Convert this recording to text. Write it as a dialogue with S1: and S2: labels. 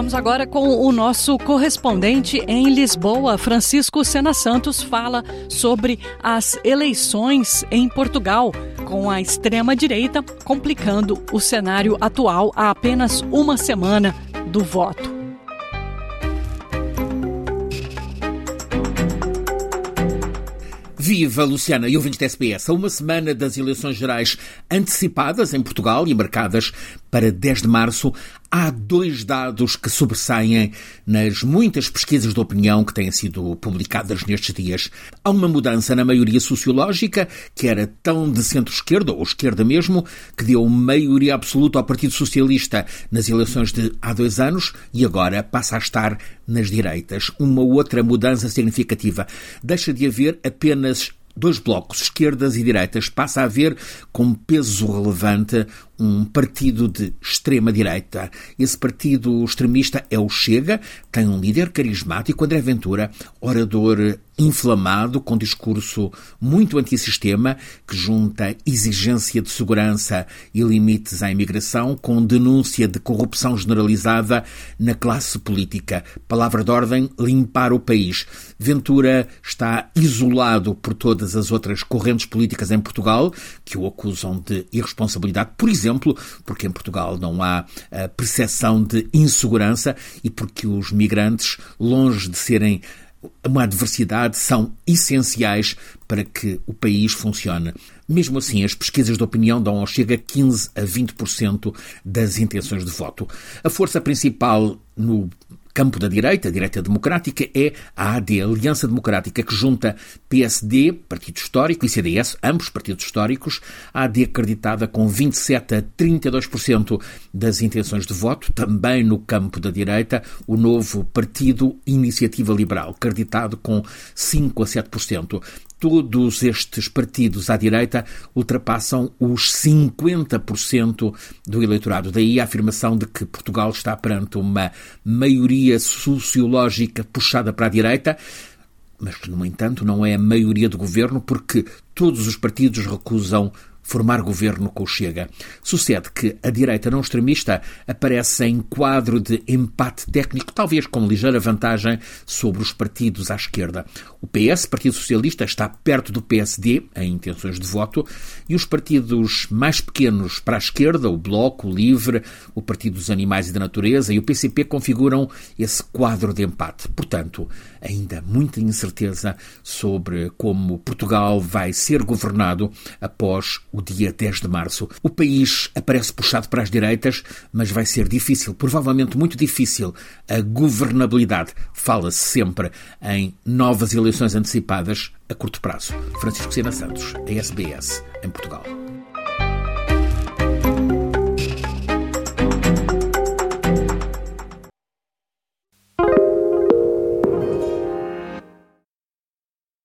S1: Vamos agora com o nosso correspondente em Lisboa, Francisco Sena Santos, fala sobre as eleições em Portugal, com a extrema-direita complicando o cenário atual há apenas uma semana do voto.
S2: Viva, Luciana e ouvintes da SBS. A uma semana das eleições gerais antecipadas em Portugal e marcadas para 10 de março, há dois dados que sobressaem nas muitas pesquisas de opinião que têm sido publicadas nestes dias. Há uma mudança na maioria sociológica, que era tão de centro-esquerda, ou esquerda mesmo, que deu maioria absoluta ao Partido Socialista nas eleições de há dois anos e agora passa a estar nas direitas. Uma outra mudança significativa. Deixa de haver apenas dois blocos, esquerdas e direitas, passa a haver com peso relevante um partido de extrema-direita. Esse partido extremista é o Chega, tem um líder carismático, André Ventura, orador inflamado, com discurso muito antissistema, que junta exigência de segurança e limites à imigração com denúncia de corrupção generalizada na classe política. Palavra de ordem, limpar o país. Ventura está isolado por todas as outras correntes políticas em Portugal, que o acusam de irresponsabilidade, por exemplo, porque em Portugal não há a percepção de insegurança e porque os migrantes, longe de serem uma adversidade, são essenciais para que o país funcione. Mesmo assim, as pesquisas de opinião dão ao Chega 15 a 20% das intenções de voto. A força principal no campo da direita, a direita democrática, é a AD, a Aliança Democrática, que junta PSD, partido histórico, e CDS, ambos partidos históricos, a AD acreditada com 27 a 32% das intenções de voto, também no campo da direita, o novo Partido Iniciativa Liberal, acreditado com 5 a 7% todos estes partidos à direita ultrapassam os 50% do eleitorado. Daí a afirmação de que Portugal está perante uma maioria sociológica puxada para a direita, mas que, no entanto, não é a maioria do governo, porque todos os partidos recusam formar governo com o Chega. Sucede que a direita não extremista aparece em quadro de empate técnico, talvez com ligeira vantagem sobre os partidos à esquerda. O PS, Partido Socialista, está perto do PSD em intenções de voto e os partidos mais pequenos para a esquerda, o Bloco, o Livre, o Partido dos Animais e da Natureza e o PCP configuram esse quadro de empate. Portanto, ainda muita incerteza sobre como Portugal vai ser governado após o dia 10 de março. O país aparece puxado para as direitas, mas vai ser difícil, provavelmente muito difícil, a governabilidade. Fala-se sempre em novas eleições antecipadas a curto prazo. Francisco Sena Santos, a SBS, em Portugal.